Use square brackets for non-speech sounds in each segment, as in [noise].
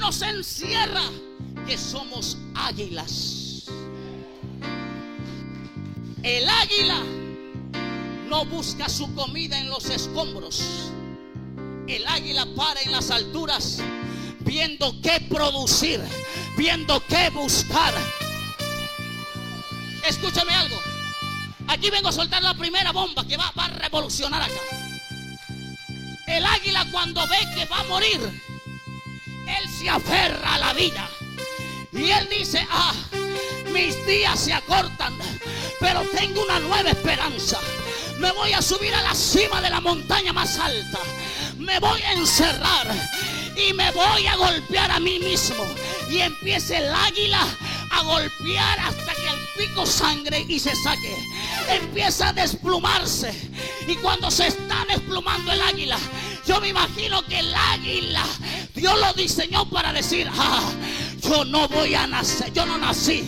nos encierra que somos águilas. El águila no busca su comida en los escombros. El águila para en las alturas viendo qué producir, viendo qué buscar. Escúchame algo. Aquí vengo a soltar la primera bomba que va, va a revolucionar acá. El águila cuando ve que va a morir, él se aferra a la vida. Y él dice, ah, mis días se acortan, pero tengo una nueva esperanza. Me voy a subir a la cima de la montaña más alta. Me voy a encerrar y me voy a golpear a mí mismo. Y empieza el águila a golpear hasta que el pico sangre y se saque. Empieza a desplumarse. Y cuando se está desplumando el águila, yo me imagino que el águila, Dios lo diseñó para decir, ah, yo no voy a nacer, yo no nací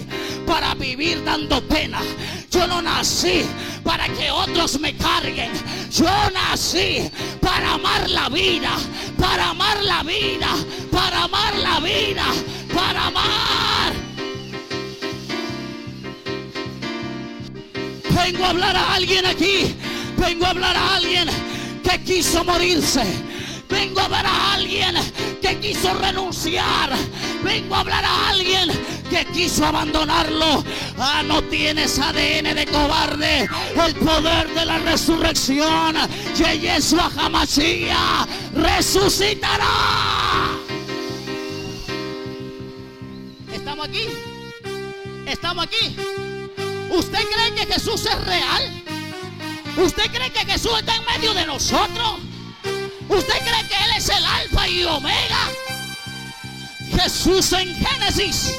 para vivir dando pena. Yo no nací para que otros me carguen. Yo nací para amar la vida, para amar la vida, para amar la vida, para amar. Vengo a hablar a alguien aquí. Vengo a hablar a alguien que quiso morirse. Vengo a ver a alguien que quiso renunciar. Vengo a hablar a alguien que quiso abandonarlo. Ah, no tienes ADN de cobarde. El poder de la resurrección. Yeshua Hamashiach resucitará. ¿Estamos aquí? ¿Estamos aquí? ¿Usted cree que Jesús es real? ¿Usted cree que Jesús está en medio de nosotros? ¿Usted cree que Él es el alfa y omega? Jesús en Génesis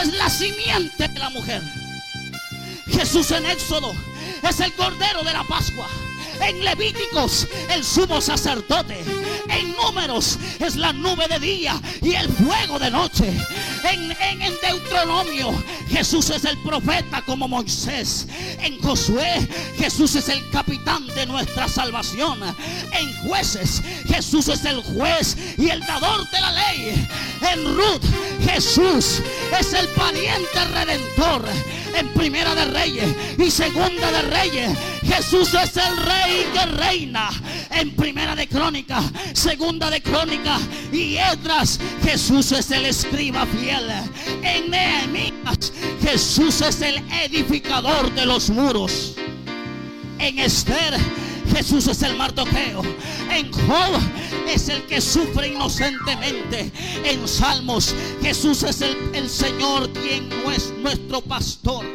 es la simiente de la mujer. Jesús en Éxodo es el cordero de la Pascua. En Levíticos, el sumo sacerdote. En números es la nube de día y el fuego de noche. En, Deuteronomio, Jesús es el profeta como Moisés. En Josué, Jesús es el capitán de nuestra salvación. En jueces, Jesús es el juez y el dador de la ley. En Ruth, Jesús es el pariente redentor. En primera de reyes y segunda de reyes, Jesús es el rey que reina. En primera de crónica, segunda de crónica y Edras, Jesús es el escriba fiel. En Nehemías, Jesús es el edificador de los muros. En Esther, Jesús es el mardoqueo. En Job es el que sufre inocentemente. En Salmos, Jesús es el, Señor quien es nuestro pastor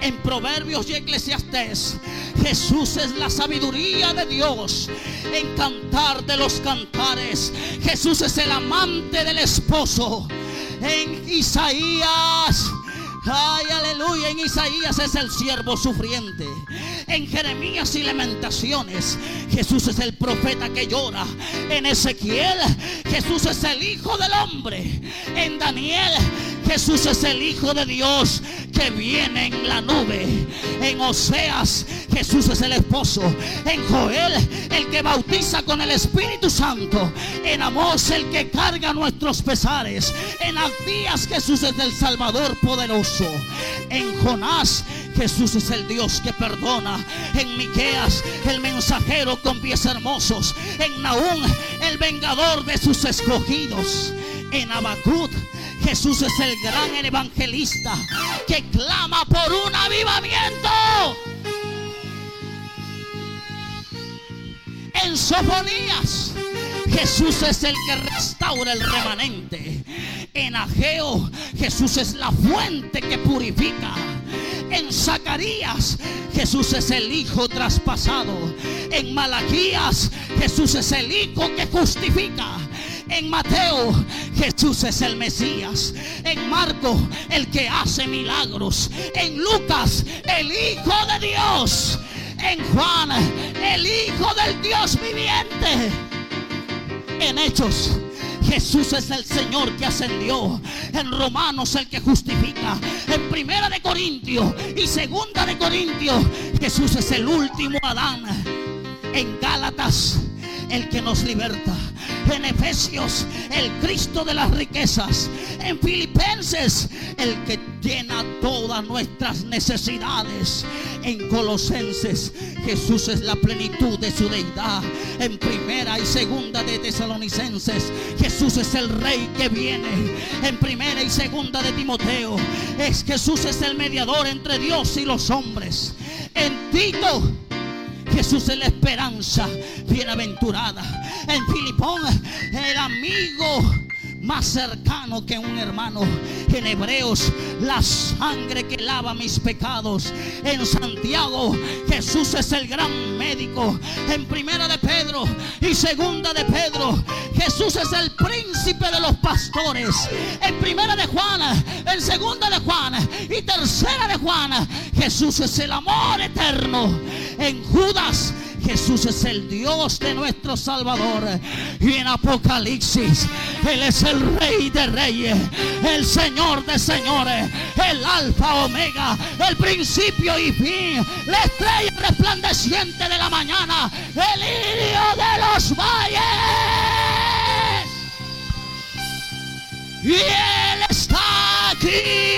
en Proverbios y Eclesiastés. Jesús es la sabiduría de Dios. En cantar de los cantares. Jesús es el amante del esposo. En Isaías. Ay, aleluya. En Isaías es el siervo sufriente. En Jeremías y Lamentaciones, Jesús es el profeta que llora. En Ezequiel, Jesús es el Hijo del Hombre. En Daniel, Jesús es el Hijo de Dios que viene en la nube. En Oseas, Jesús es el esposo. En Joel, el que bautiza con el Espíritu Santo. En Amós, el que carga nuestros pesares. En Abdías, Jesús es el Salvador poderoso. En Jonás, Jesús es el Dios que perdona. En Miqueas, el mensajero con pies hermosos. En Naúm, el vengador de sus escogidos. En Abacut, Jesús es el gran evangelista que clama por un avivamiento. En Sofonías, Jesús es el que restaura el remanente. En Ageo, Jesús es la fuente que purifica. En Zacarías, Jesús es el Hijo traspasado. En Malaquías, Jesús es el Hijo que justifica. En Mateo, Jesús es el Mesías. En Marco, el que hace milagros. En Lucas, el Hijo de Dios. En Juan, el Hijo del Dios viviente. En Hechos, Jesús es el Señor que ascendió. En Romanos el que justifica. En Primera de Corintios y Segunda de Corintios, Jesús es el último Adán. En Gálatas el que nos liberta. En Efesios, el Cristo de las riquezas. En Filipenses, el que llena todas nuestras necesidades. En Colosenses, Jesús es la plenitud de su deidad. En primera y segunda de Tesalonicenses, Jesús es el rey que viene. En primera y segunda de Timoteo, es Jesús es el mediador entre Dios y los hombres. En Tito, Jesús es la esperanza bienaventurada. En Filipón, el amigo más cercano que un hermano. En Hebreos, la sangre que lava mis pecados. En Santiago, Jesús es el gran médico. En primera de Pedro y segunda de Pedro, Jesús es el príncipe de los pastores. En primera de Juan, en segunda de Juan y tercera de Juan, Jesús es el amor eterno. En Judas, Jesús es el Dios de nuestro Salvador. Y en Apocalipsis, Él es el Rey de Reyes, el Señor de Señores, el Alfa Omega, el principio y fin, la estrella resplandeciente de la mañana, el lirio de los valles. Y Él está aquí.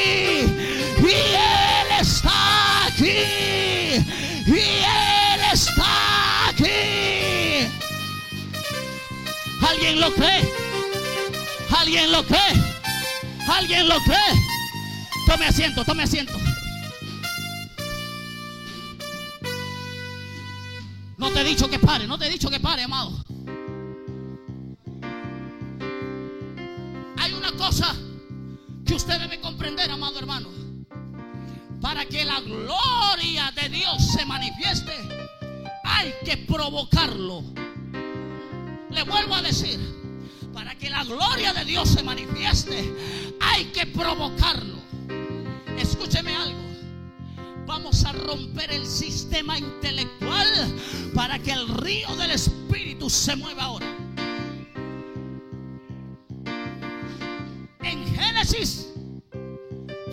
¿Alguien lo cree? ¿Alguien lo cree? ¿Alguien lo cree? Tome asiento, tome asiento. No te he dicho que pare, no te he dicho que pare, amado. Hay una cosa que usted debe comprender, amado hermano. Para que la gloria de Dios se manifieste, hay que provocarlo. Le vuelvo a decir, para que la gloria de Dios se manifieste, hay que provocarlo. Escúcheme algo. Vamos a romper el sistema intelectual para que el río del Espíritu se mueva ahora. En Génesis,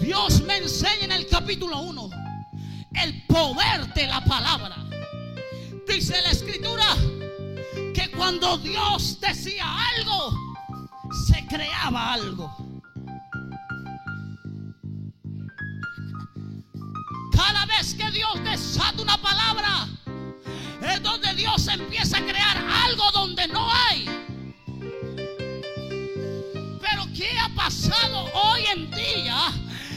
Dios me enseña en el capítulo 1 el poder de la palabra. Dice la escritura que cuando Dios decía algo, se creaba algo. Cada vez que Dios desata una palabra, es donde Dios empieza a crear algo donde no hay. Pero ¿qué ha pasado hoy en día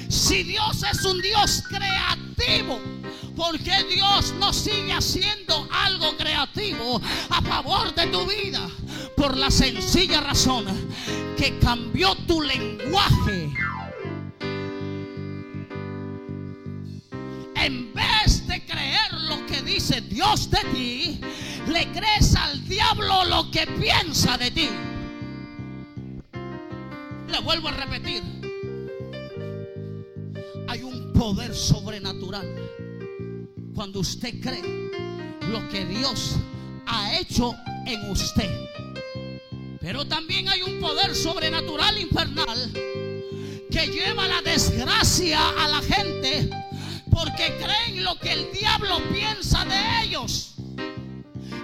si Dios es un Dios creativo? ¿Por qué Dios no sigue haciendo algo creativo a favor de tu vida? Por la sencilla razón que cambió tu lenguaje. En vez de creer lo que dice Dios de ti, le crees al diablo lo que piensa de ti. Le vuelvo a repetir. Hay un poder sobrenatural cuando usted cree lo que Dios ha hecho en usted. Pero también hay un poder sobrenatural infernal que lleva la desgracia a la gente porque creen lo que el diablo piensa de ellos.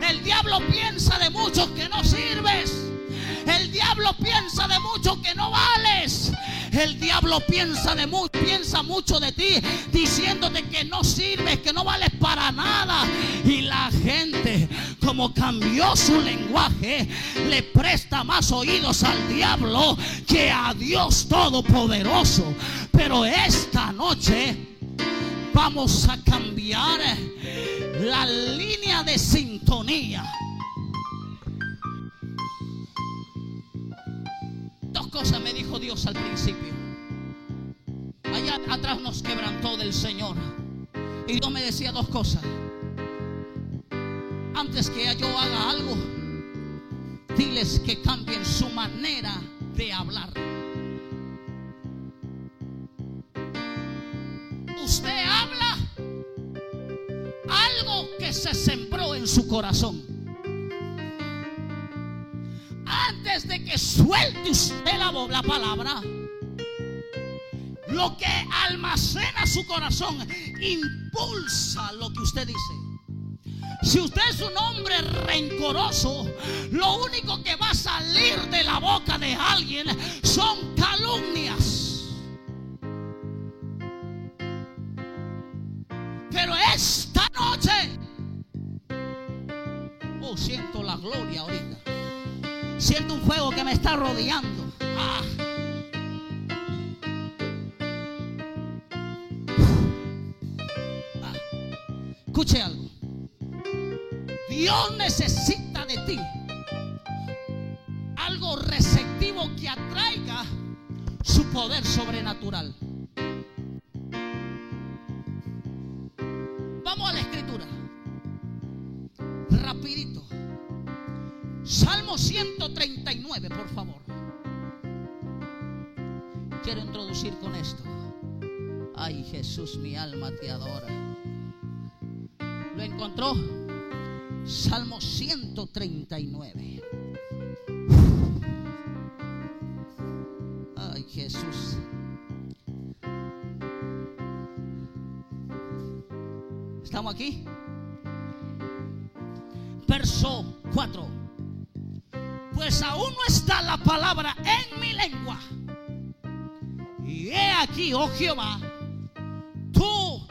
El diablo piensa de muchos que no sirves. El diablo piensa de muchos que no vales. El diablo piensa de mucho, piensa mucho de ti, diciéndote que no sirves, que no vales para nada. Y la gente, como cambió su lenguaje, le presta más oídos al diablo que a Dios Todopoderoso. Pero esta noche vamos a cambiar la línea de sintonía. Dos cosas me Dios al principio. Allá atrás nos quebrantó del Señor. Y Dios me decía dos cosas. Antes que yo haga algo, diles que cambien su manera de hablar. Usted habla algo que se sembró en su corazón. Suelte usted la, la palabra, lo que almacena su corazón impulsa lo que usted dice. Si usted es un hombre rencoroso, lo único que va a salir de la boca de alguien son calumnias. Siento un fuego que me está rodeando. Ah. Ah. Escuche algo. Dios necesita de ti algo receptivo que atraiga su poder sobrenatural. Vamos a la escritura. Rapidito. Salmo 139, por favor. Quiero introducir con esto. Ay, Jesús, mi alma te adora. ¿Lo encontró? Salmo 139. Ay, Jesús. ¿Estamos aquí? Está la palabra en mi lengua. Y he aquí, oh Jehová, tú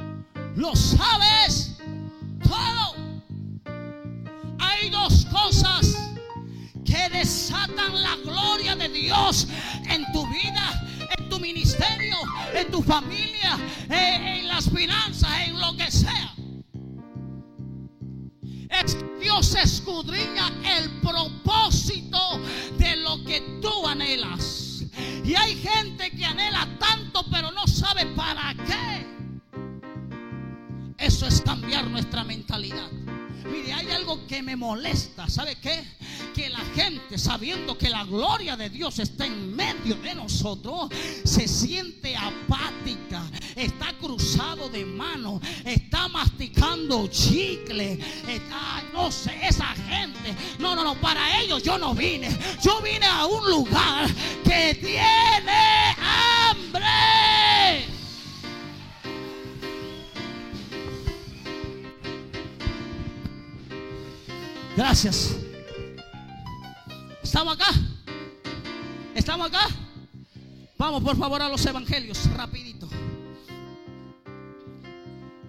lo sabes todo hay dos cosas que desatan la gloria de Dios en tu vida, en tu ministerio, en tu familia, en, las finanzas, en lo que ¿Sabe qué? Que la gente, sabiendo que la gloria de Dios está en medio de nosotros, se siente apática, está cruzado de mano, está masticando chicle. Está, no sé, esa gente. No, no, no, para ellos yo no vine. Yo vine a un lugar que tiene Gracias. ¿Estamos acá? ¿Estamos acá? Vamos por favor a los evangelios, rapidito.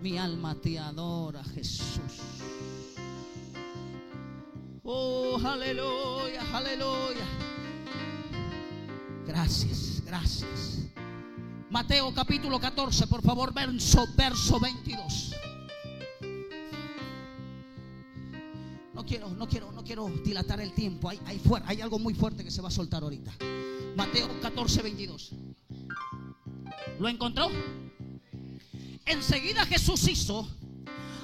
Mi alma te adora, Jesús. Oh, aleluya, aleluya. Gracias, gracias. Mateo capítulo 14, por favor, verso, verso 22. No quiero, no quiero, no quiero dilatar el tiempo. Hay, hay, hay algo muy fuerte que se va a soltar ahorita. Mateo 14, 22. ¿Lo encontró? Enseguida Jesús hizo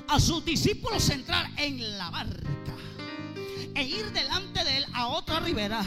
a sus discípulos entrar en la barca e ir delante de él a otra ribera,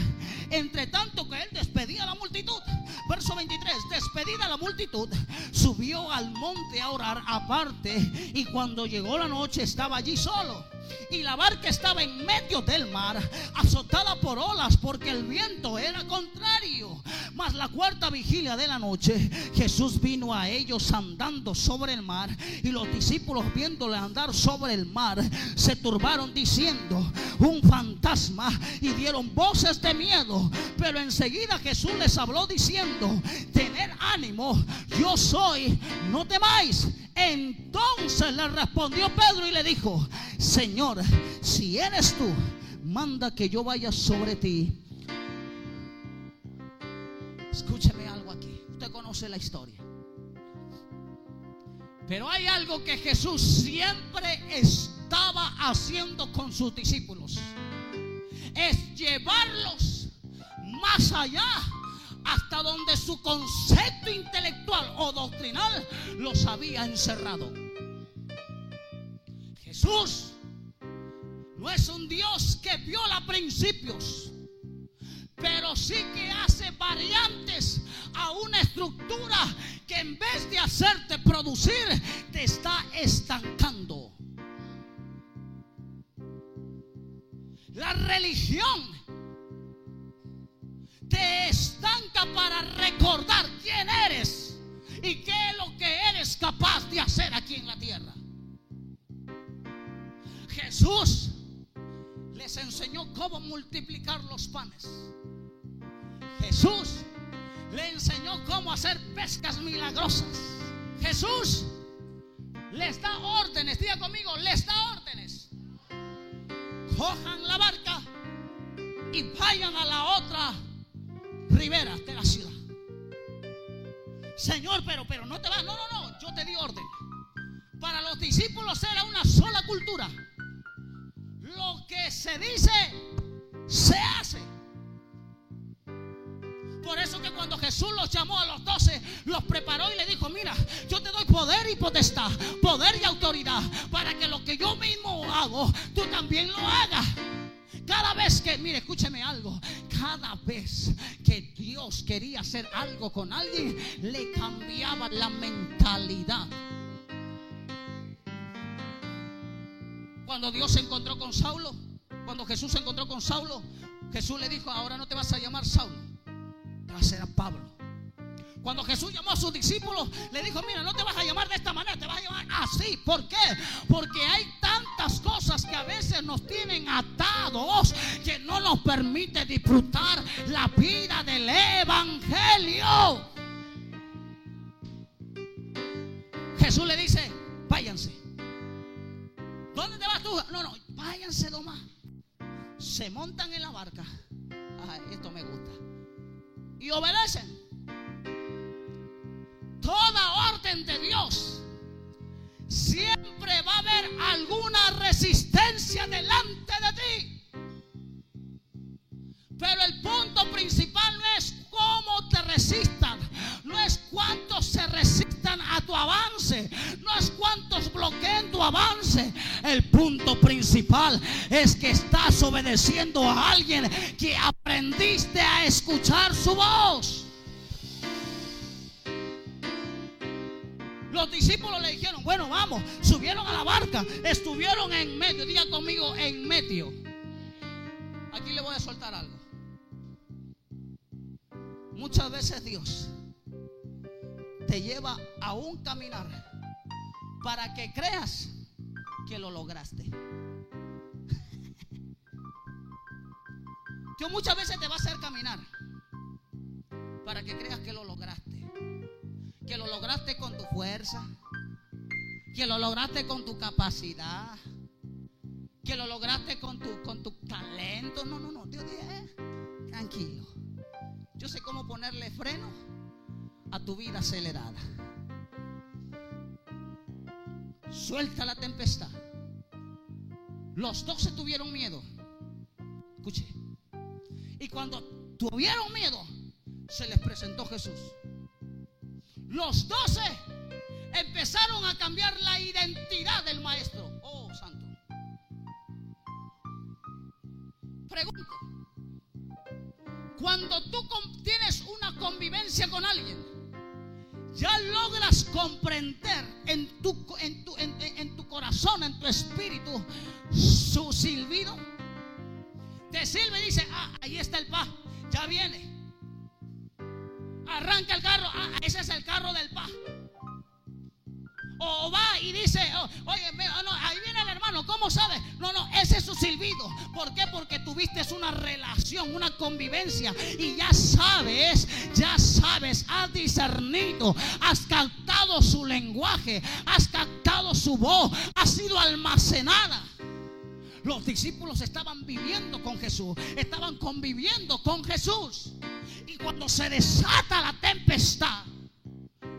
entre tanto que él despedía a la multitud. Verso 23, despedida la multitud, subió al monte a orar aparte y cuando llegó la noche estaba allí solo y la barca estaba en medio del mar, azotada por olas porque el viento era contrario. Mas la cuarta vigilia de la noche, Jesús vino a ellos andando sobre el mar y los discípulos viéndole andar sobre el mar se turbaron diciendo, un fantasma y dieron voces de miedo. Pero enseguida Jesús les habló diciendo, tener ánimo, yo soy, no temáis. Entonces le respondió Pedro y le dijo, Señor, si eres tú, manda que yo vaya sobre ti. Escúcheme algo aquí. Usted conoce la historia. Pero hay algo que Jesús siempre estaba haciendo con sus discípulos. Es llevarlos más allá hasta donde su concepto intelectual o doctrinal los había encerrado. Jesús no es un Dios que viola principios, pero sí que hace variantes a una estructura que en vez de hacerte producir, te está estancando. La religión te estanca para recordar quién eres y qué es lo que eres capaz de hacer aquí en la tierra. Jesús les enseñó cómo multiplicar los panes. Jesús le enseñó cómo hacer pescas milagrosas. Jesús les da órdenes, diga conmigo, les da órdenes. Cojan la barca y vayan a la otra ribera de la ciudad. Señor, pero, pero no te vas. No, no, no. Yo te di orden. Para los discípulos era una sola cultura. Lo que se dice, se hace. Por eso que cuando Jesús los llamó a los doce, los preparó y le dijo, mira, yo te doy poder y potestad, poder y autoridad, para que lo que yo mismo hago, tú también lo hagas. Cada vez que, mire, escúcheme algo, cada vez que Dios quería hacer algo con alguien, le cambiaba la mentalidad. Cuando Dios se encontró con Saulo, cuando Jesús se encontró con Saulo, Jesús le dijo, ahora no te vas a llamar Saulo, te vas a ser Pablo. Cuando Jesús llamó a sus discípulos, le dijo, mira, no te vas a llamar de esta manera, te vas a llamar así. ¿Por qué? Porque hay tantas cosas que a veces nos tienen atados que no nos permite disfrutar la vida del Evangelio. Jesús le dice, váyanse. ¿Dónde te vas tú? No, no, váyanse nomás. Se montan en la barca. esto me gusta. Y obedecen toda orden de Dios, siempre va a haber alguna resistencia delante de ti. Pero el punto principal no es cómo te resistan, no es cuántos se resistan a tu avance, no es cuántos bloqueen tu avance. El punto principal es que estás obedeciendo a alguien que aprendiste a escuchar su voz. Los discípulos le dijeron, bueno, vamos, subieron a la barca, estuvieron en medio, diga conmigo, en medio. Aquí le voy a soltar algo. Muchas veces Dios te lleva a un caminar para que creas que lo lograste. [laughs] Dios muchas veces te va a hacer caminar para que creas que lo lograste que lo lograste con tu fuerza, que lo lograste con tu capacidad, que lo lograste con tu, con tu talento. No, no, no, Dios dice, tranquilo. Yo sé cómo ponerle freno a tu vida acelerada. Suelta la tempestad. Los dos se tuvieron miedo. Escuche. Y cuando tuvieron miedo, se les presentó Jesús. Los doce empezaron a cambiar la identidad del maestro. Oh, santo. Pregunto. Cuando tú tienes una convivencia con alguien, ya logras comprender en tu, en tu, en, tu corazón, en tu espíritu, su silbido. Te silba y dice, ah, ahí está el pa, ya viene arranca el carro, ah, ese es el carro del pa. O va y dice, oh, oye, oh, ahí viene el hermano, ¿cómo sabes? No, no, ese es su silbido. ¿Por qué? Porque tuviste una relación, una convivencia y ya sabes, ya sabes, has discernido, has captado su lenguaje, has captado su voz, ha sido almacenada. Los discípulos estaban viviendo con Jesús, estaban conviviendo con Jesús. Y cuando se desata la tempestad,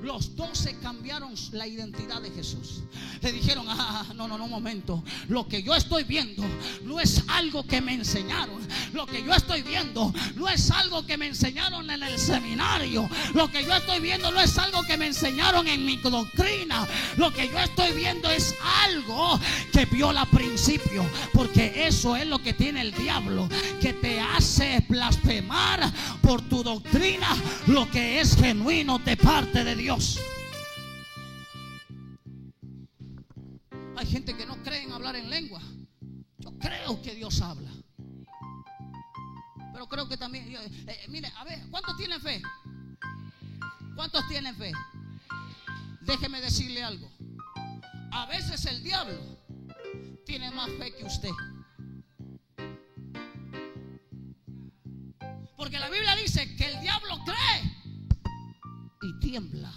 los doce cambiaron la identidad de Jesús. Le dijeron, ah, no, no, no, un momento. Lo que yo estoy viendo no es algo que me enseñaron. Lo que yo estoy viendo no es algo que me enseñaron en el seminario. Lo que yo estoy viendo no es algo que me enseñaron en mi doctrina. Lo que yo estoy viendo es algo que viola principio. Porque eso es lo que tiene el diablo. Que te hace blasfemar por tu doctrina lo que es genuino de parte de Dios. Hay gente que no cree en hablar en lengua. Yo creo que Dios habla. Pero creo que también, eh, eh, mire, a ver, ¿cuántos tienen fe? ¿Cuántos tienen fe? Déjeme decirle algo. A veces el diablo tiene más fe que usted. Porque la Biblia dice que el diablo cree tiembla.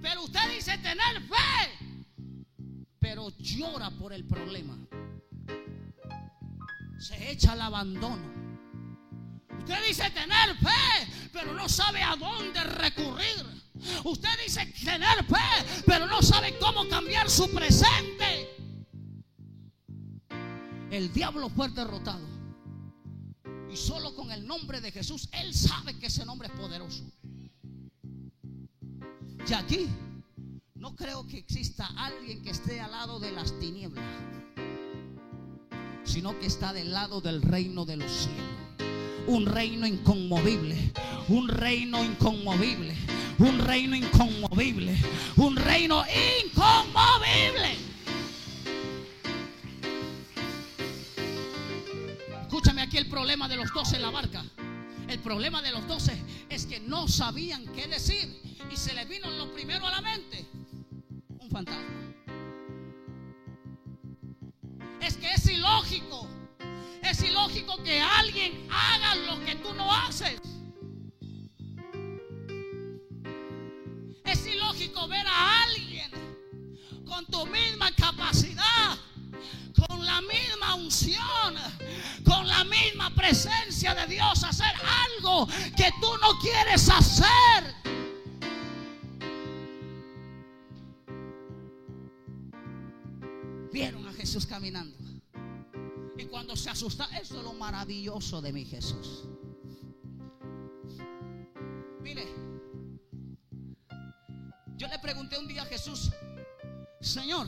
Pero usted dice tener fe, pero llora por el problema. Se echa al abandono. Usted dice tener fe, pero no sabe a dónde recurrir. Usted dice tener fe, pero no sabe cómo cambiar su presente. El diablo fue derrotado. Y solo el nombre de Jesús, Él sabe que ese nombre es poderoso. Y aquí no creo que exista alguien que esté al lado de las tinieblas, sino que está del lado del reino de los cielos. Un reino inconmovible, un reino inconmovible, un reino inconmovible, un reino inconmovible. Problema de los doce en la barca. El problema de los doce es que no sabían qué decir y se les vino lo primero a la mente un fantasma. Es que es ilógico. Es ilógico que alguien haga lo que tú no haces. Es ilógico ver a alguien con tu misma capacidad, con la misma unción, la misma presencia de Dios hacer algo que tú no quieres hacer. Vieron a Jesús caminando. Y cuando se asusta, eso es lo maravilloso de mi Jesús. Mire, yo le pregunté un día a Jesús, Señor,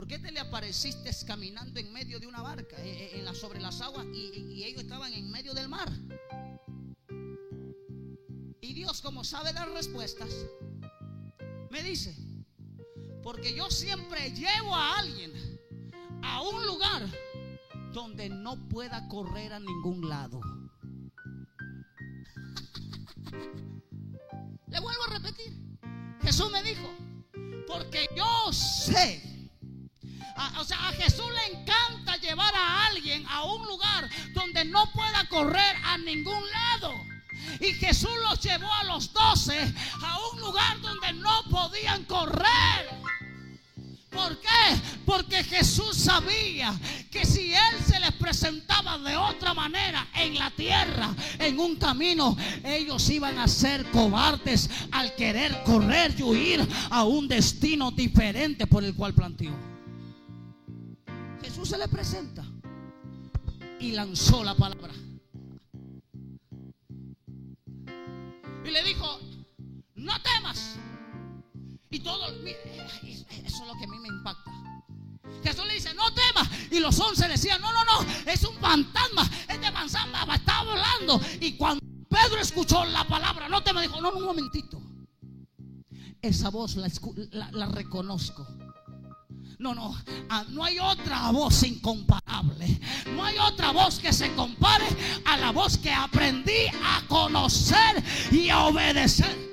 ¿por qué te le apareciste caminando en medio de una barca, eh, eh, sobre las aguas, y ellos estaban en medio del mar? Y Dios, como sabe dar respuestas, me dice, porque yo siempre llevo a alguien a un lugar donde no pueda correr a ningún lado. [laughs] Le vuelvo a repetir. Jesús me dijo, porque yo sé. O sea, a Jesús le encanta llevar a alguien a un lugar donde no pueda correr a ningún lado. Y Jesús los llevó a los doce a un lugar donde no podían correr. ¿Por qué? Porque Jesús sabía que si Él se les presentaba de otra manera en la tierra, en un camino, ellos iban a ser cobardes al querer correr y huir a un destino diferente por el cual planteó. Jesús se le presenta y lanzó la palabra. Y le dijo, no temas. Y todo, eso es lo que a mí me impacta. Jesús le dice, no temas. Y los once decían, no, no, no, es un fantasma. Este fantasma está hablando. Y cuando Pedro escuchó la palabra, no temas, dijo, no, un momentito. Esa voz la reconozco. No, no, ah, no hay otra voz incomparable. No hay otra voz que se compare a la voz que aprendí a conocer y a obedecer.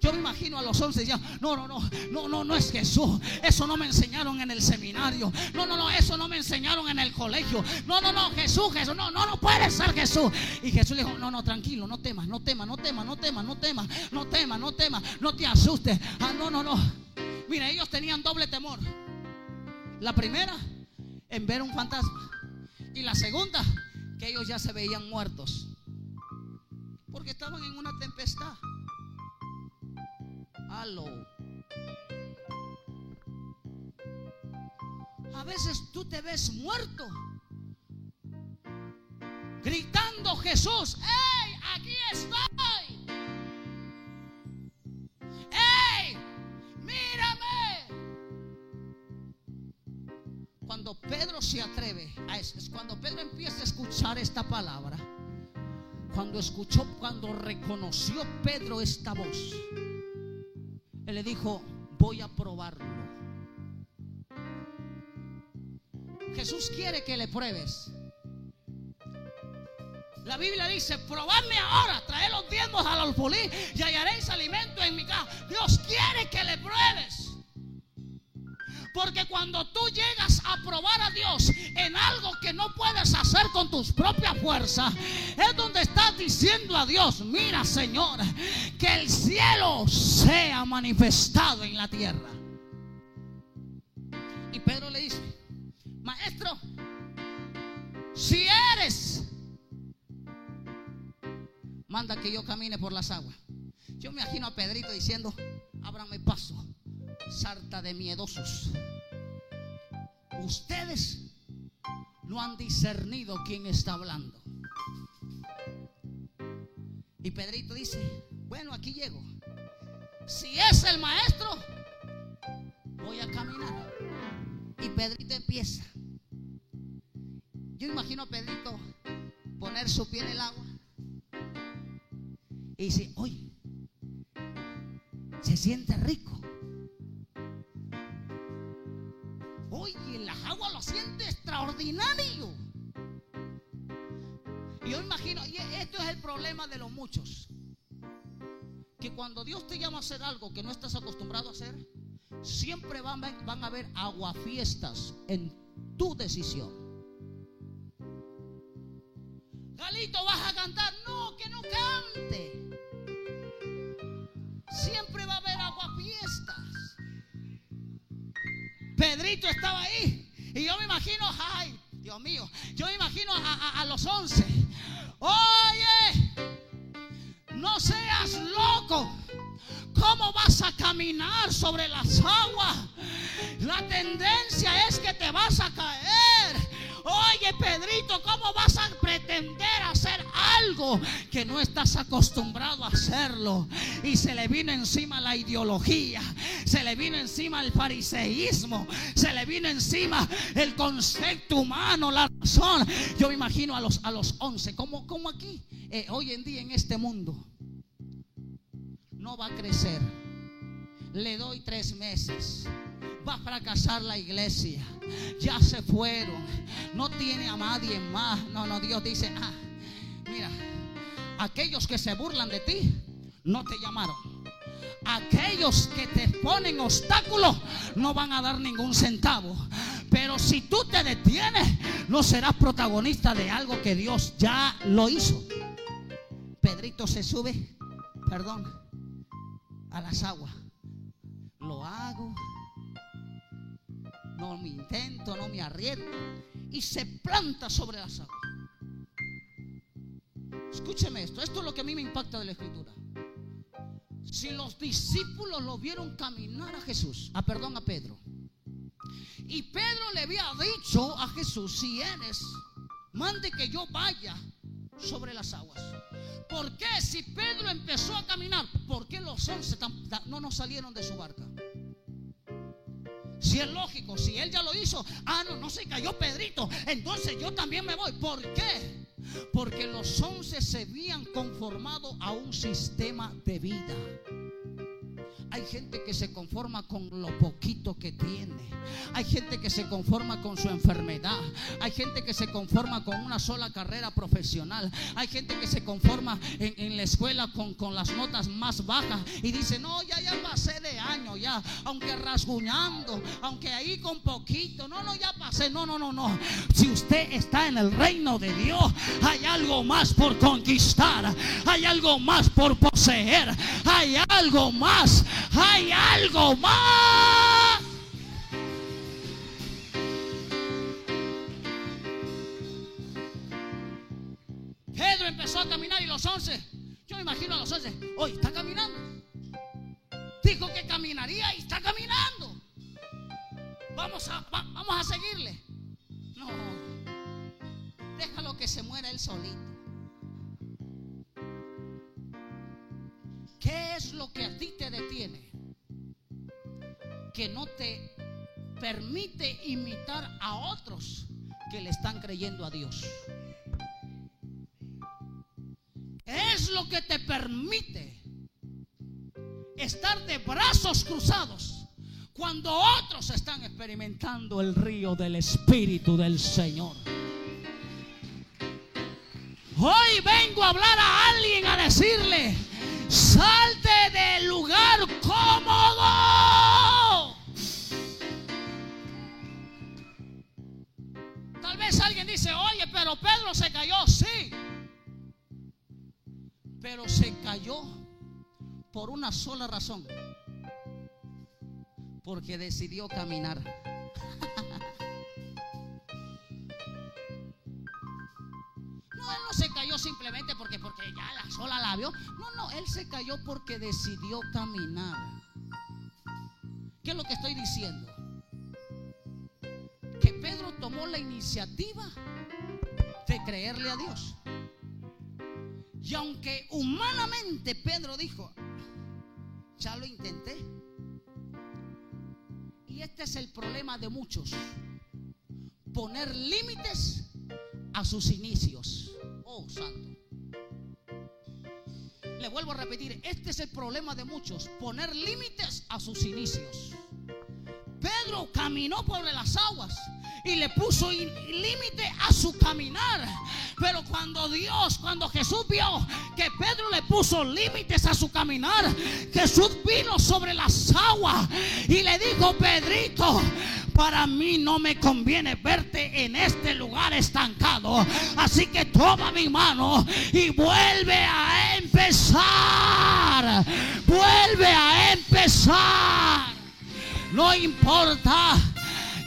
Yo me imagino a los once ya, no, no, no, no, no, no es Jesús. Eso no me enseñaron en el seminario. No, no, no, eso no me enseñaron en el colegio. No, no, no, Jesús, Jesús, no, no, no puede ser Jesús. Y Jesús le dijo, no, no, tranquilo, no temas, no temas, no temas, no temas, no temas, no temas, no temas, no te asustes. Ah, no, no, no. Mira, ellos tenían doble temor. La primera, en ver un fantasma. Y la segunda, que ellos ya se veían muertos. Porque estaban en una tempestad. A veces tú te ves muerto. Gritando Jesús, ¡Ey! Aquí estoy. ¡Ey! Mírame. Cuando Pedro se atreve a es cuando Pedro empieza a escuchar esta palabra. Cuando escuchó, cuando reconoció Pedro esta voz él le dijo, voy a probarlo. Jesús quiere que le pruebes. La Biblia dice, probadme ahora, traed los diezmos al alfolí y hallaréis alimento en mi casa. Dios quiere que le pruebes. Porque cuando tú llegas a probar a Dios en algo que no puedes hacer con tus propias fuerzas, es donde estás diciendo a Dios, mira Señor, que el cielo sea manifestado en la tierra. Y Pedro le dice, maestro, si eres, manda que yo camine por las aguas. Yo me imagino a Pedrito diciendo, ábrame paso, sarta de miedosos. Ustedes no han discernido quién está hablando. Y Pedrito dice, bueno, aquí llego. Si es el maestro, voy a caminar. Y Pedrito empieza. Yo imagino a Pedrito poner su pie en el agua. Y dice, oye, se siente rico. Oye, las aguas lo siente extraordinario. Y yo imagino, y esto es el problema de los muchos. Que cuando Dios te llama a hacer algo que no estás acostumbrado a hacer, siempre van, van a haber aguafiestas en tu decisión. Estaba ahí. Y yo me imagino, ay, Dios mío, yo me imagino a, a los once. Oye, no seas loco. ¿Cómo vas a caminar sobre las aguas? La tendencia es que te vas a caer. Oye, Pedrito, ¿cómo vas a pretender hacer algo que no estás acostumbrado a hacerlo? Y se le vino encima la ideología, se le vino encima el fariseísmo, se le vino encima el concepto humano, la razón. Yo me imagino a los, a los once, como, como aquí, eh, hoy en día en este mundo no va a crecer. Le doy tres meses. Va a fracasar la iglesia. Ya se fueron. No tiene a nadie más. No, no, Dios dice, ah, mira, aquellos que se burlan de ti, no te llamaron. Aquellos que te ponen obstáculos no van a dar ningún centavo. Pero si tú te detienes, no serás protagonista de algo que Dios ya lo hizo. Pedrito se sube, perdón, a las aguas. Lo hago. No me intento, no me arriesgo. Y se planta sobre las aguas. Escúcheme esto. Esto es lo que a mí me impacta de la escritura. Si los discípulos lo vieron caminar a Jesús, a ah, perdón a Pedro. Y Pedro le había dicho a Jesús, si eres, mande que yo vaya sobre las aguas. ¿Por qué si Pedro empezó a caminar, por qué los once no nos salieron de su barca? Si es lógico, si él ya lo hizo, ah, no, no se cayó Pedrito, entonces yo también me voy. ¿Por qué? Porque los once se habían conformado a un sistema de vida. Hay gente que se conforma con lo poquito que tiene. Hay gente que se conforma con su enfermedad. Hay gente que se conforma con una sola carrera profesional. Hay gente que se conforma en, la escuela con, con, las notas más bajas y dice, no, ya, ya pasé de año, ya. Aunque rasguñando, aunque ahí con poquito. No, no, ya pasé. No, no, no, no. Si usted está en el reino de Dios, hay algo más por conquistar. Hay algo más por poseer. Hay algo más hay algo más. Pedro empezó a caminar y los once, yo me imagino a los once, hoy está caminando. Dijo que caminaría y está caminando. Vamos a, vamos a seguirle. No, déjalo que se muera él solito. Que no te permite imitar a otros que le están creyendo a Dios. ¿Qué es lo que te permite estar de brazos cruzados cuando otros están experimentando el río del Espíritu del Señor? Hoy vengo a hablar a alguien a decirle, Salte del lugar cómodo. Pedro se cayó, sí. Pero se cayó por una sola razón. Porque decidió caminar. [laughs] No, él no se cayó simplemente porque, porque ya la sola la vio. No, no, él se cayó porque decidió caminar. ¿Qué es lo que estoy diciendo? Que Pedro tomó la iniciativa de creerle a Dios. Y aunque humanamente Pedro dijo, ya lo intenté. Y este es el problema de muchos. Poner límites a sus inicios. Oh, santo. Le vuelvo a repetir, este es el problema de muchos, poner límites a sus inicios. Pedro caminó por las aguas y le puso límite a su caminar. Pero cuando Dios, cuando Jesús vio que Pedro le puso límites a su caminar, Jesús vino sobre las aguas y le dijo, Pedrito, para mí no me conviene verte en este lugar estancado. Así que toma mi mano y vuelve a empezar. Vuelve a empezar. No importa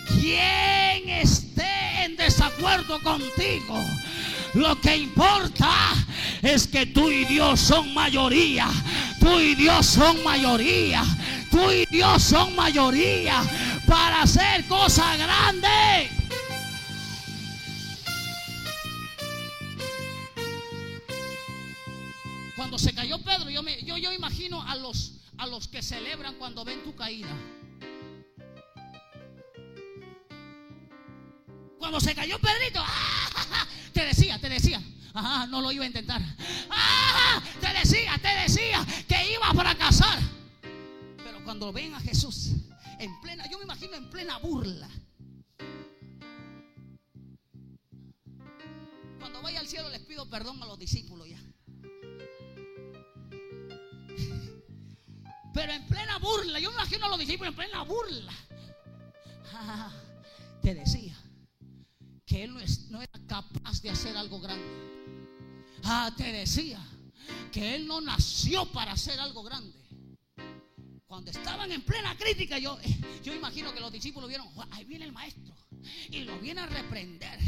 quién en desacuerdo contigo. Lo que importa es que tú y Dios son mayoría. Tú y Dios son mayoría. Tú y Dios son mayoría para hacer cosas grandes. Cuando se cayó Pedro, yo, me, yo, yo imagino a los, a los que celebran cuando ven tu caída. Cuando se cayó Pedrito, ¡ah! te decía, te decía, Ajá, no lo iba a intentar. ¡Ah! Te decía, te decía que iba a fracasar. Pero cuando ven a Jesús, en plena, yo me imagino en plena burla. Cuando vaya al cielo les pido perdón a los discípulos ya. Pero en plena burla, yo me imagino a los discípulos en plena burla. Ah, te decía él no, era capaz de hacer algo grande. Ah, te decía que él no nació para hacer algo grande. Cuando estaban en plena crítica, yo, [laughs] yo imagino que los discípulos vieron, ahí viene el maestro. Y lo viene a reprender.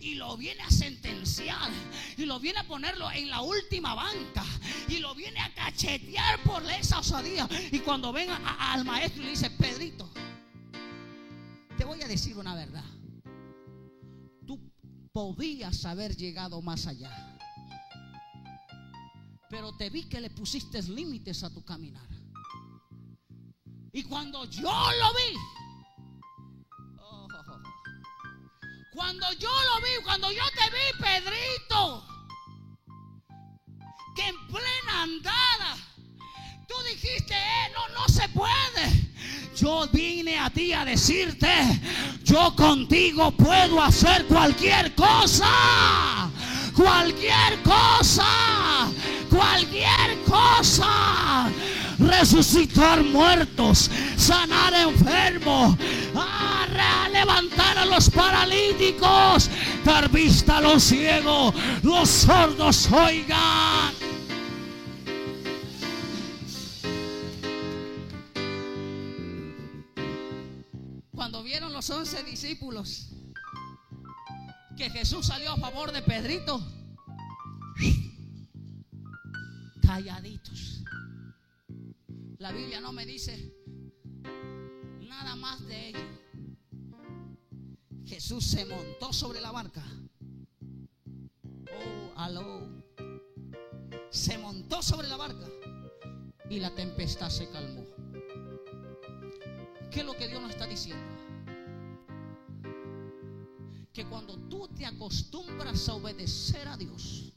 Y lo viene a sentenciar. Y lo viene a ponerlo en la última banca. Y lo viene a cachetear por esa osadía. Y cuando ven al maestro y le dice, Pedrito, te voy a decir una verdad. Podías haber llegado más allá. Pero te vi que le pusiste límites a tu caminar. Y cuando yo lo vi, oh, cuando yo lo vi, cuando yo te vi, Pedrito, que en plena andada, tú dijiste, eh, no, no se puede. Yo vine a ti a decirte, yo contigo puedo hacer cualquier cosa. Cualquier cosa. Cualquier cosa resucitar muertos, sanar enfermos, a levantar a los paralíticos, dar vista a los ciegos, los sordos oigan. Discípulos que Jesús salió a favor de Pedrito, calladitos. La Biblia no me dice nada más de ello. Jesús se montó sobre la barca. Oh, aló. Se montó sobre la barca y la tempestad se calmó. ¿Qué es lo que Dios nos está diciendo? Que cuando tú te acostumbras a obedecer a Dios,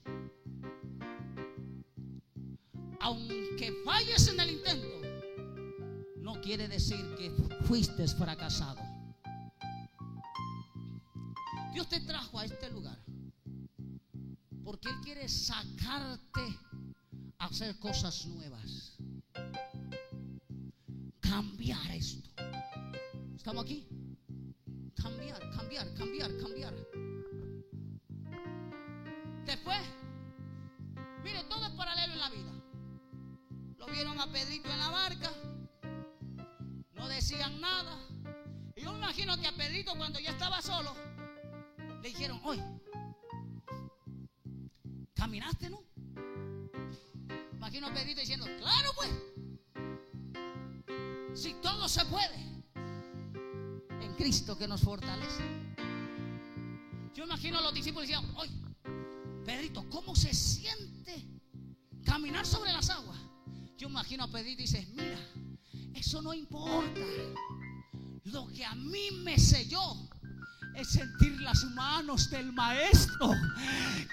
aunque falles en el intento, no quiere decir que fuiste fracasado. Dios te trajo a este lugar porque Él quiere sacarte a hacer cosas nuevas. Cambiar esto. ¿Estamos aquí? cambiar, cambiar, cambiar, cambiar. Después, mire, todo es paralelo en la vida. Lo vieron a Pedrito en la barca, no decían nada. Y yo imagino que a Pedrito cuando ya estaba solo, le dijeron, hoy, ¿caminaste, no? Imagino a Pedrito diciendo, claro pues, si todo se puede. Cristo que nos fortalece. Yo imagino a los discípulos diciendo, oye, Pedrito, ¿cómo se siente caminar sobre las aguas? Yo imagino a Pedrito y dice, mira, eso no importa. Lo que a mí me selló es sentir las manos del maestro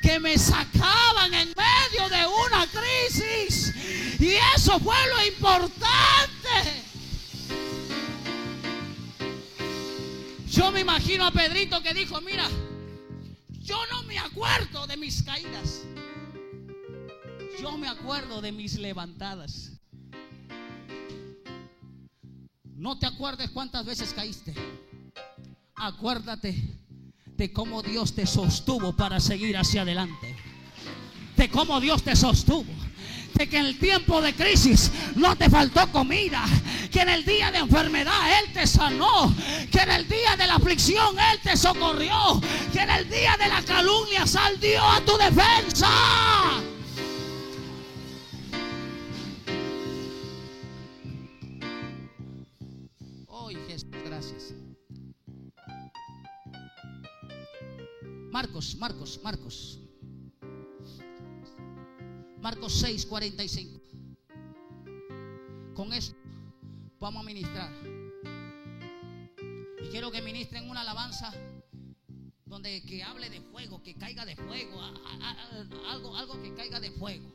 que me sacaban en medio de una crisis. Y eso fue lo importante. Me imagino a Pedrito que dijo, mira, yo no me acuerdo de mis caídas. Yo me acuerdo de mis levantadas. No te acuerdes cuántas veces caíste. Acuérdate de cómo Dios te sostuvo para seguir hacia adelante. De cómo Dios te sostuvo que en el tiempo de crisis no te faltó comida, que en el día de enfermedad Él te sanó, que en el día de la aflicción Él te socorrió, que en el día de la calumnia salió a tu defensa. Hoy Jesús, gracias. Marcos, Marcos, Marcos. Marcos 6, 45. Con esto vamos a ministrar. Y quiero que ministren una alabanza donde que hable de fuego, que caiga de fuego, algo, algo que caiga de fuego.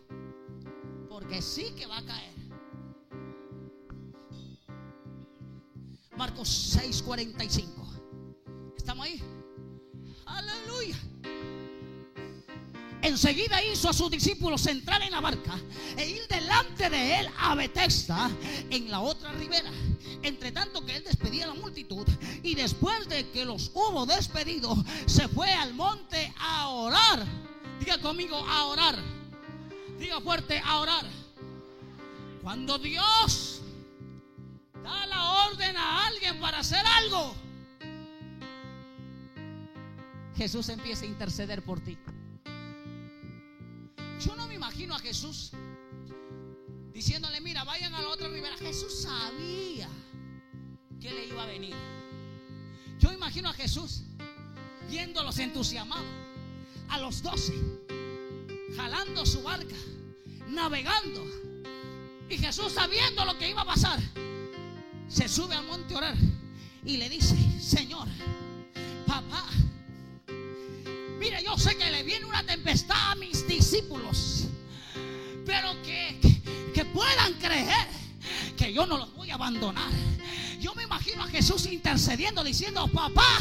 Porque sí que va a caer. Marcos 6, 45. Enseguida hizo a sus discípulos entrar en la barca e ir delante de él a Betesda en la otra ribera. Entre tanto que él despedía a la multitud y después de que los hubo despedido, se fue al monte a orar. Diga conmigo, a orar. Diga fuerte, a orar. Cuando Dios da la orden a alguien para hacer algo, Jesús empieza a interceder por ti. A Jesús diciéndole, mira, vayan a la otra ribera. Jesús sabía que le iba a venir. Yo imagino a Jesús viéndolos entusiasmados, a los doce, jalando su barca, navegando. Y Jesús sabiendo lo que iba a pasar, se sube al monte a orar y le dice, Señor, papá, Mire, yo sé que le viene una tempestad a mis discípulos, pero que, que, puedan creer que yo no los voy a abandonar. Yo me imagino a Jesús intercediendo, diciendo, papá,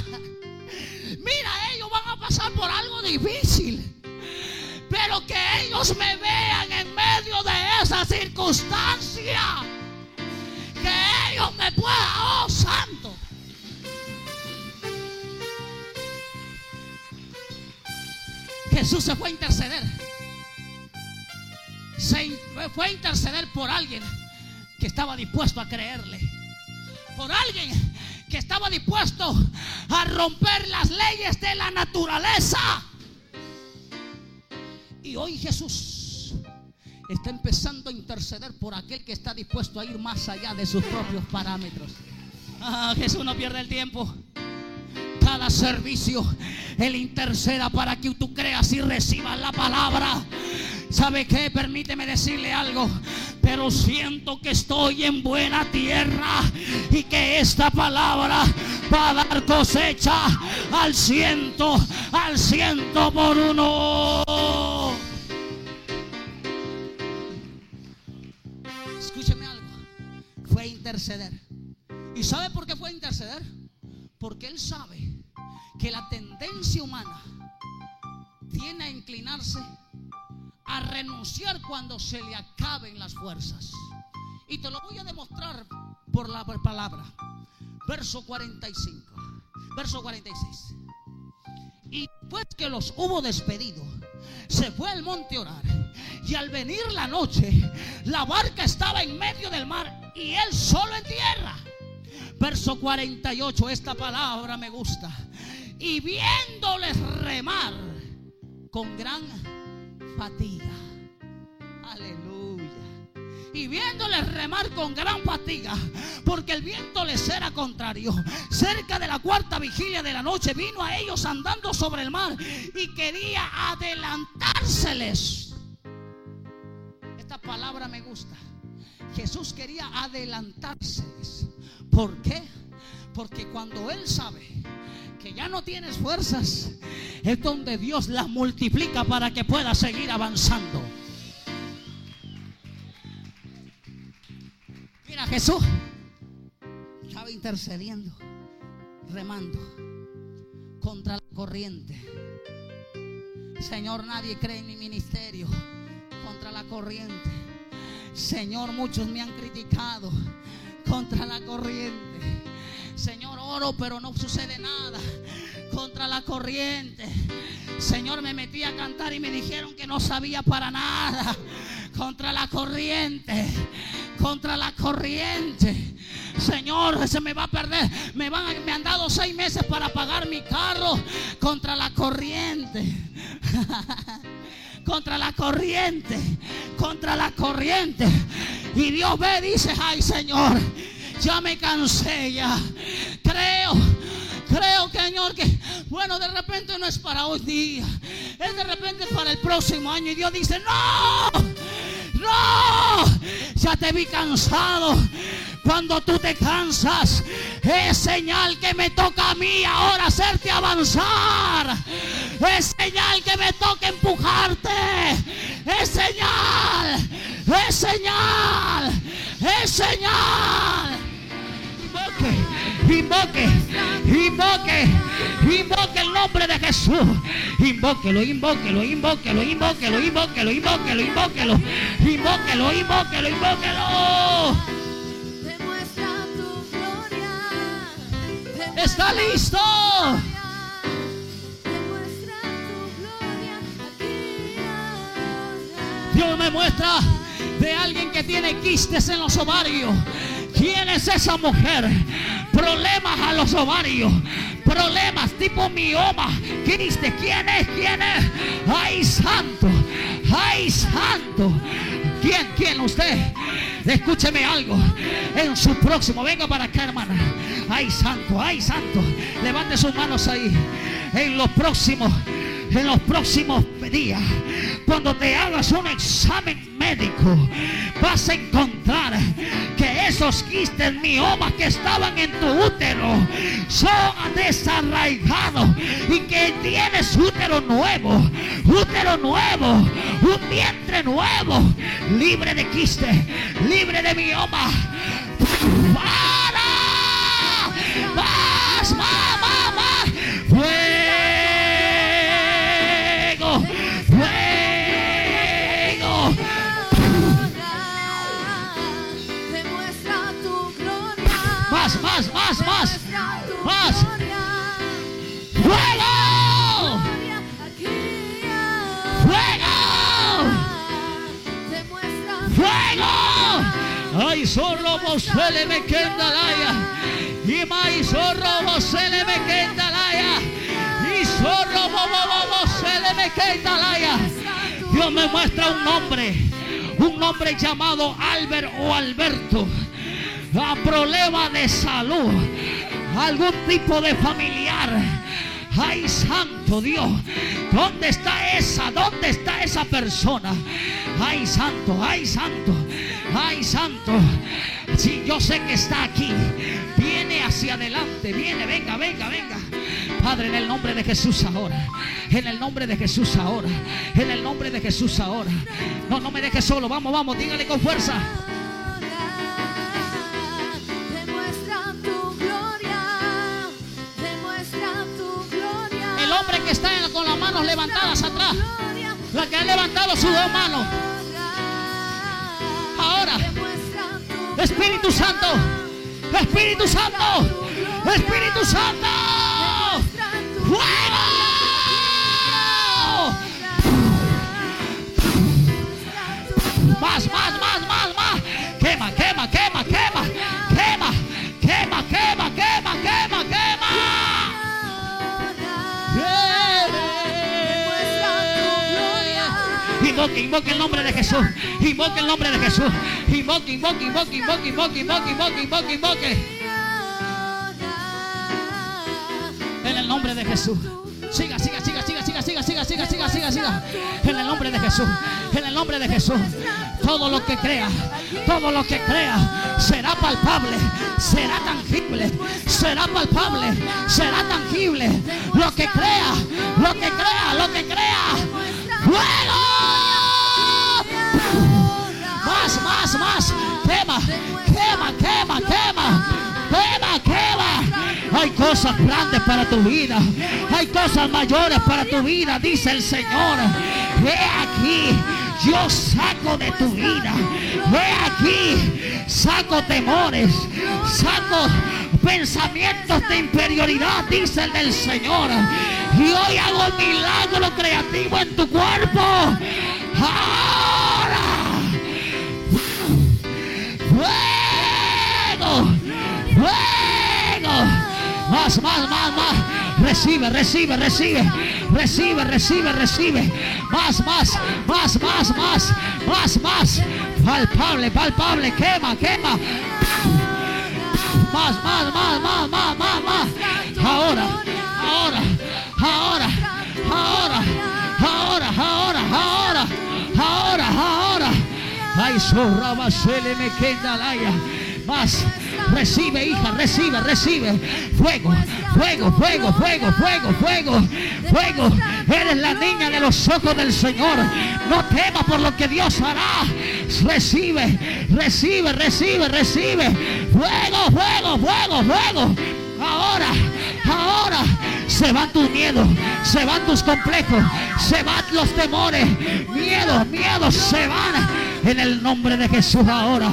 mira, ellos van a pasar por algo difícil. Pero que ellos me vean en medio de esa circunstancia. Que ellos me puedan, oh santo. Jesús se fue a interceder. Se fue a interceder por alguien que estaba dispuesto a creerle. Por alguien que estaba dispuesto a romper las leyes de la naturaleza. Y hoy Jesús está empezando a interceder por aquel que está dispuesto a ir más allá de sus propios parámetros. Ah, Jesús no pierde el tiempo cada servicio, Él interceda para que tú creas y recibas la palabra. ¿Sabe qué? Permíteme decirle algo. Pero siento que estoy en buena tierra y que esta palabra va a dar cosecha al ciento, al ciento por uno. Escúcheme algo. Fue interceder. ¿Y sabe por qué fue a interceder? Porque Él sabe que la tendencia humana tiene a inclinarse a renunciar cuando se le acaben las fuerzas. Y te lo voy a demostrar por la palabra. Verso 45. Verso 46. Y después que los hubo despedido, se fue al monte a orar. Y al venir la noche, la barca estaba en medio del mar y él solo en tierra. Verso 48, esta palabra me gusta. Y viéndoles remar con gran fatiga. Aleluya. Y viéndoles remar con gran fatiga, porque el viento les era contrario. Cerca de la cuarta vigilia de la noche vino a ellos andando sobre el mar y quería adelantárseles. Esta palabra me gusta. Jesús quería adelantárseles. ¿Por qué? Porque cuando Él sabe que ya no tienes fuerzas, es donde Dios las multiplica para que puedas seguir avanzando. Mira, Jesús estaba intercediendo, remando contra la corriente. Señor, nadie cree en mi ministerio contra la corriente. Señor, muchos me han criticado contra la corriente. Señor, oro, pero no sucede nada contra la corriente. Señor, me metí a cantar y me dijeron que no sabía para nada. Contra la corriente. Contra la corriente. Señor, se me va a perder. Me, van, me han dado seis meses para pagar mi carro. Contra la corriente. [laughs] contra la corriente. Contra la corriente. Y Dios ve, dice, ay Señor, ya me cansé ya. Creo creo, Señor, que bueno, de repente no es para hoy día, es de repente para el próximo año. Y Dios dice, no, no, ya te vi cansado. Cuando tú te cansas, es señal que me toca a mí ahora hacerte avanzar. Es señal que me toca empujarte. Es señal, es señal, es señal. Invoque, invoque, invoque el nombre de Jesús. Invóquelo, invóquelo, invóquelo, invóquelo, invóquelo, invóquelo, invóquelo, invóquelo, invóquelo, invóquelo. Está listo. Dios me muestra de alguien que tiene quistes en los ovarios. ¿Quién es esa mujer? Problemas a los ovarios. Problemas tipo mioma. Quistes. ¿Quién es? ¿Quién es? ¡Ay, santo! ¡Ay, santo! ¿Quién? ¿Quién? Usted. Escúcheme algo. En su próximo. Venga para acá, hermana. ¡Ay, santo! ¡Ay, santo! Levante sus manos ahí. En los próximos en los próximos días, cuando te hagas un examen médico, vas a encontrar que esos quistes miomas que estaban en tu útero son desarraigados y que tienes útero nuevo, útero nuevo, un vientre nuevo, libre de quiste, libre de mioma. ¡Para! Más, más, más, más. ¡Fuego! ¡Fuego! ¡Fuego! ¡Ay, zorro, le me! Y mai zorro, le me! Y zorro, le me! Dios me muestra un nombre, un nombre llamado Albert o Alberto a problema de salud, algún tipo de familiar. Ay, santo Dios, ¿dónde está esa? ¿Dónde está esa persona? Ay, santo, ay, santo, ay, santo. Si yo sé que está aquí, viene hacia adelante, viene, venga, venga, venga. Padre, en el nombre de Jesús ahora, en el nombre de Jesús ahora, en el nombre de Jesús ahora. No, no me dejes solo, vamos, vamos, dígale con fuerza. que está con las manos levantadas atrás, la que ha levantado sus dos manos. Ahora, Espíritu Santo, Espíritu Santo, Espíritu Santo, fuego. Más, más, más, más, más. Quema, quema, quema. Invoque, invoque el nombre de Jesús. Invoque el nombre de Jesús. Invoque, invoque, invoque, invoque, invoque, invoque, invoque, invoque, invoque. En el nombre de Jesús. Siga, siga, siga, siga, siga, siga, siga, siga, siga, siga, siga. En el nombre de Jesús. En el nombre de Jesús. Todo lo que crea, todo lo que crea será palpable, será tangible, será palpable, será tangible. Lo que crea, lo que crea, lo que crea. ¡Fuego! Más. Quema, quema, quema, quema. Quema, quema. Hay cosas grandes para tu vida. Hay cosas mayores para tu vida, dice el Señor. Ve aquí. Yo saco de tu vida. Ve aquí. Saco temores. Saco pensamientos de inferioridad, dice el del Señor. Y hoy hago milagro creativo en tu cuerpo. Ahora. Fuego. Más, más, más, más. Recibe, recibe, recibe. Recibe, recibe, recibe. Más, más, más, más, más. Más, más. Palpable, palpable. Quema, quema. Más, más, más, más, más, más, más. Ahora, ahora, ahora, ahora, ahora, ahora, ahora, ahora, ahora. Ay, zorra, se le me queda la más. Recibe, hija, recibe, recibe. Fuego, fuego, fuego, fuego, fuego, fuego, fuego. Eres la niña de los ojos del Señor. No temas por lo que Dios hará. Recibe, recibe, recibe, recibe. Fuego, fuego, fuego, fuego. Ahora, ahora se van tus miedos, se van tus complejos, se van los temores, miedos, miedos se van. En el nombre de Jesús ahora.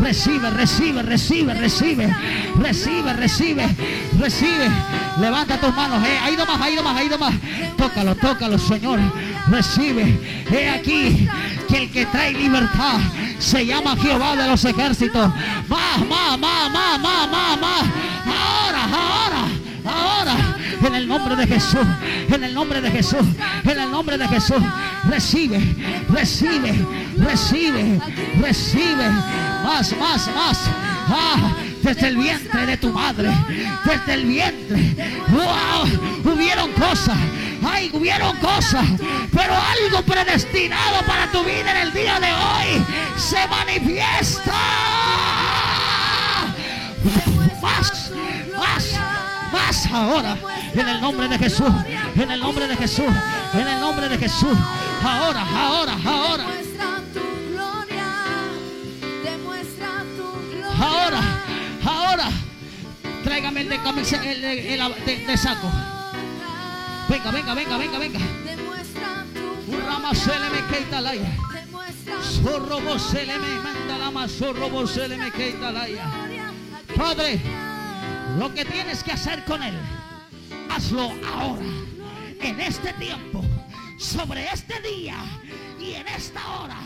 Recibe, recibe, recibe, recibe, recibe, recibe, recibe. Levanta tus manos. Eh. Ha ido más, ha ido más, ha ido más. Tócalo, tócalo, Señor. Recibe. He aquí que el que trae libertad se llama Jehová de los ejércitos. Más, más, más, más, más, más, más. Ahora, ahora, ahora. En el nombre de Jesús. En el nombre de Jesús. En el nombre de Jesús. Recibe, recibe, recibe, recibe. Más, más, más. Ah, desde el vientre de tu madre. Desde el vientre. Wow, hubieron cosas. Ay, hubieron cosas. Pero algo predestinado para tu vida en el día de hoy se manifiesta. Más, más, más ahora. En el nombre de Jesús. En el nombre de Jesús. En el nombre de Jesús. Ahora, ahora, ahora. Ahora, ahora. Tráigame el de camisa, el de, el de, saco. Venga, venga, venga, venga, venga. se le me quita la Zorro se le me manda la más, zorro se le me quita la Padre, lo que tienes que hacer con él, hazlo ahora, en este tiempo, sobre este día y en esta hora